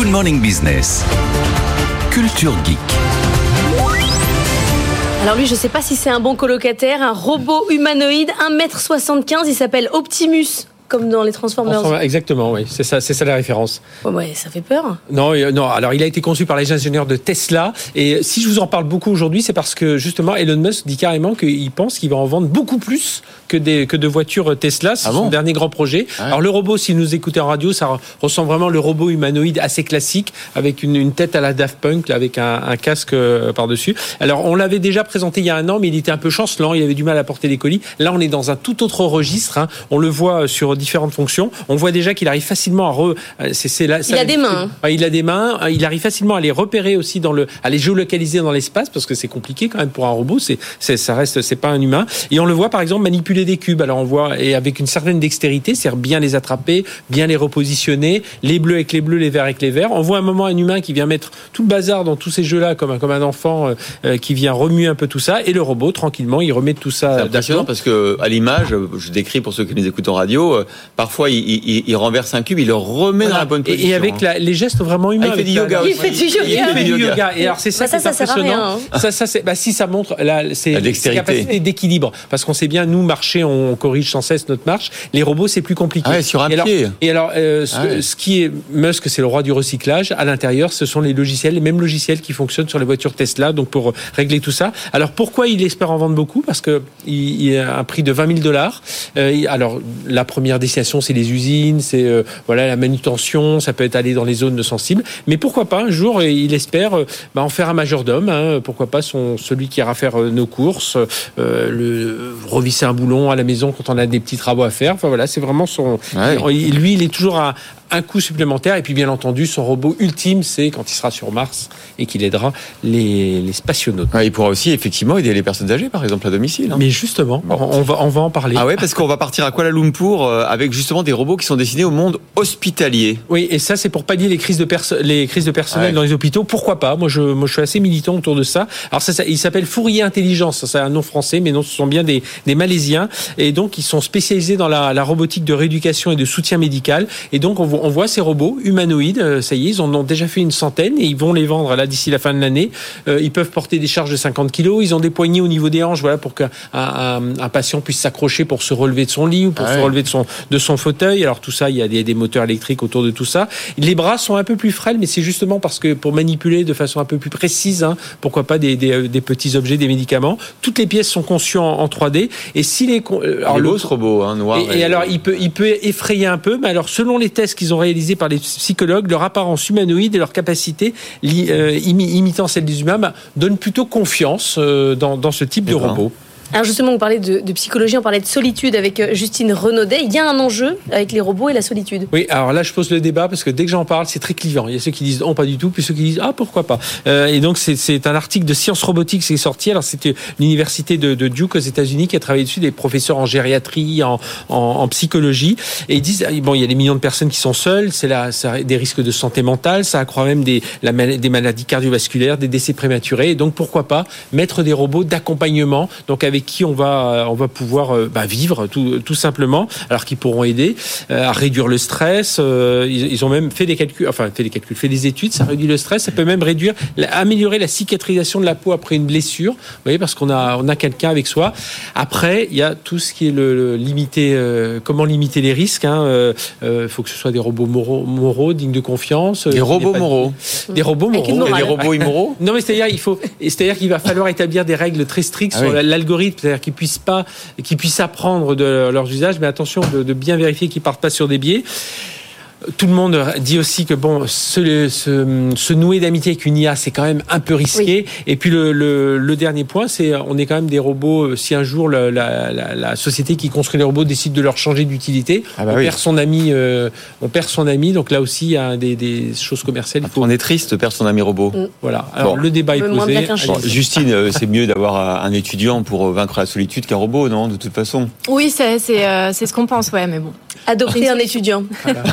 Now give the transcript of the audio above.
Good Morning Business. Culture Geek. Alors lui, je sais pas si c'est un bon colocataire, un robot humanoïde, 1m75, il s'appelle Optimus comme dans les Transformers. Exactement, oui, c'est ça, c'est ça la référence. ouais, ça fait peur. Non, non. Alors, il a été conçu par les ingénieurs de Tesla. Et si je vous en parle beaucoup aujourd'hui, c'est parce que justement, Elon Musk dit carrément qu'il pense qu'il va en vendre beaucoup plus que des que de voitures Tesla. C'est ah son dernier grand projet. Ah Alors, le robot, si nous écoutez en radio, ça ressemble vraiment le robot humanoïde assez classique, avec une, une tête à la Daft Punk, avec un, un casque euh, par dessus. Alors, on l'avait déjà présenté il y a un an, mais il était un peu chancelant. Il avait du mal à porter les colis. Là, on est dans un tout autre registre. Hein. On le voit sur différentes fonctions. On voit déjà qu'il arrive facilement à re. Euh, là, il a des mains. Il a des mains. Il arrive facilement à les repérer aussi dans le, à les géolocaliser dans l'espace parce que c'est compliqué quand même pour un robot. C'est, c'est ça reste, c'est pas un humain. Et on le voit par exemple manipuler des cubes. Alors on voit et avec une certaine dextérité, c'est bien les attraper, bien les repositionner, les bleus avec les bleus, les verts avec les verts. On voit un moment un humain qui vient mettre tout le bazar dans tous ces jeux-là comme un, comme un enfant euh, euh, qui vient remuer un peu tout ça et le robot tranquillement il remet tout ça. C'est impressionnant parce que à l'image, je décris pour ceux qui nous écoutent en radio, parfois il, renverse un cube, il le remet dans la bonne position. Et, avec hein. les gestes vraiment humains. Ah, il fait du yoga. Il fait du yoga. Il fait du yoga. Et alors c'est ça, bah, ça, ça impressionnant. Hein. Ça, ça, bah, si ça montre là, c'est la capacité d'équilibre, parce qu'on sait bien, nous marcher, on corrige sans cesse notre marche. Les robots, c'est plus compliqué. Ah ouais, sur un et pied. Alors, et alors, euh, ah ce, qui est Musk, c'est le roi du recyclage. À l'intérieur, ce sont les logiciels, les mêmes logiciels qui fonctionnent sur les voitures Tesla, donc pour régler tout ça. Alors pourquoi il espère en vendre beaucoup? Parce que il, a un prix de 20 000 dollars. Euh, alors la première destination, c'est les usines, c'est euh, voilà la manutention, ça peut être aller dans les zones sensibles. Mais pourquoi pas un jour, il espère euh, bah, en faire un majordome. Hein, pourquoi pas son, celui qui ira faire nos courses, le, revisser un boulon à la maison quand on a des petits travaux à faire. Enfin voilà, c'est vraiment son. Lui, il est toujours à, un coût supplémentaire. Et puis, bien entendu, son robot ultime, c'est quand il sera sur Mars et qu'il aidera les, les spationautes. il pourra aussi effectivement aider les personnes âgées, par exemple, à domicile. Hein. Mais justement, on, va, on va en parler. Ah ouais, parce qu'on va partir à Kuala Lumpur euh, avec justement des robots qui sont destinés au monde hospitalier. Oui, et ça, c'est pour pallier les crises de, les crises de personnel dans les hôpitaux. Pourquoi pas? Moi je, moi, je suis assez militant autour de ça. Alors, ça, il s'appelle Fourier Intelligence. C'est un nom français, mais non, ce sont bien des, des Malaisiens. Et donc, ils sont spécialisés dans la, la robotique de rééducation et de soutien médical. Et donc, on, on voit ces robots humanoïdes, euh, ça y est, ils en ont déjà fait une centaine et ils vont les vendre là d'ici la fin de l'année. Euh, ils peuvent porter des charges de 50 kilos. Ils ont des poignées au niveau des hanches, voilà, pour qu'un un, patient puisse s'accrocher pour se relever de son lit ou pour se relever de son de son fauteuil. Alors tout ça, il y a des, des, moteurs électriques autour de tout ça. Les bras sont un peu plus frêles, mais c'est justement parce que pour manipuler de façon un peu plus précise, hein, pourquoi pas des, des, des, petits objets, des médicaments. Toutes les pièces sont conçues en, 3D. Et si les alors, le, ce robot, hein, noir. Et, et, alors il peut il peut effrayer un peu, mais alors selon les tests qu'ils ont réalisés par les psychologues, leur apparence humanoïde et leur capacité euh, imitant celle des humains bah, donnent plutôt confiance euh, dans, dans, ce type de robot. Alors justement, vous parlez de, psychologie, on parlait de solitude avec euh, Justine Renaudet. Il y a un enjeu avec les robots et la solitude. Oui, alors là, je pose le débat parce que dès que j'en parle, c'est très clivant. Il y a ceux qui disent non, pas du tout, puis ceux qui disent ah pourquoi pas. Euh, et donc c'est un article de Science Robotique qui est sorti. Alors c'était l'université de, Duke aux États-Unis qui a travaillé dessus, des professeurs en gériatrie, en, psychologie, et ils disent bon, il y a des millions de personnes qui sont seules, c'est là des risques de santé mentale, ça accroît même des, des maladies cardiovasculaires, des décès prématurés. Et donc pourquoi pas mettre des robots d'accompagnement, donc avec qui on va, on va pouvoir euh, bah, vivre tout, tout, simplement, alors qu'ils pourront aider euh, à réduire le stress. Euh, ils, ont même fait des calculs, enfin fait des calculs, fait des études, ça réduit le stress, ça peut même réduire, améliorer la cicatrisation de la peau après une blessure. Vous voyez, parce qu'on a, on a quelqu'un avec soi. Après, il y a tout ce qui est le, limiter, comment limiter les risques. Il hein, faut que ce soit des robots moraux, moraux dignes de confiance. Des robots moraux. Des robots moraux. Des robots immoraux. Non, mais c'est-à-dire il faut, c'est-à-dire qu'il va falloir établir des règles très strictes ah sur l'algorithme, c'est-à-dire qu'ils puissent apprendre de leurs usages, mais attention de, de bien vérifier qu'ils partent pas sur des biais. Tout le monde dit aussi que bon, se, se, se nouer d'amitié avec une IA, c'est quand même un peu risqué. Et puis le, le, le dernier point, c'est on est quand même des robots. Euh, si un jour la, la, la, société qui construit les robots décide de leur changer d'utilité, ah bah on perd son ami. Euh, on perd son ami. Donc là aussi, il y a des, des choses commerciales. On est triste de perdre son ami robot. Mm. Voilà. Alors le débat est posé. Justine, euh, c'est mieux d'avoir un étudiant pour vaincre la solitude qu'un robot, non De toute façon? Oui, c'est c'est ce qu'on pense, ouais, mais bon. Adopter un étudiant. Voilà.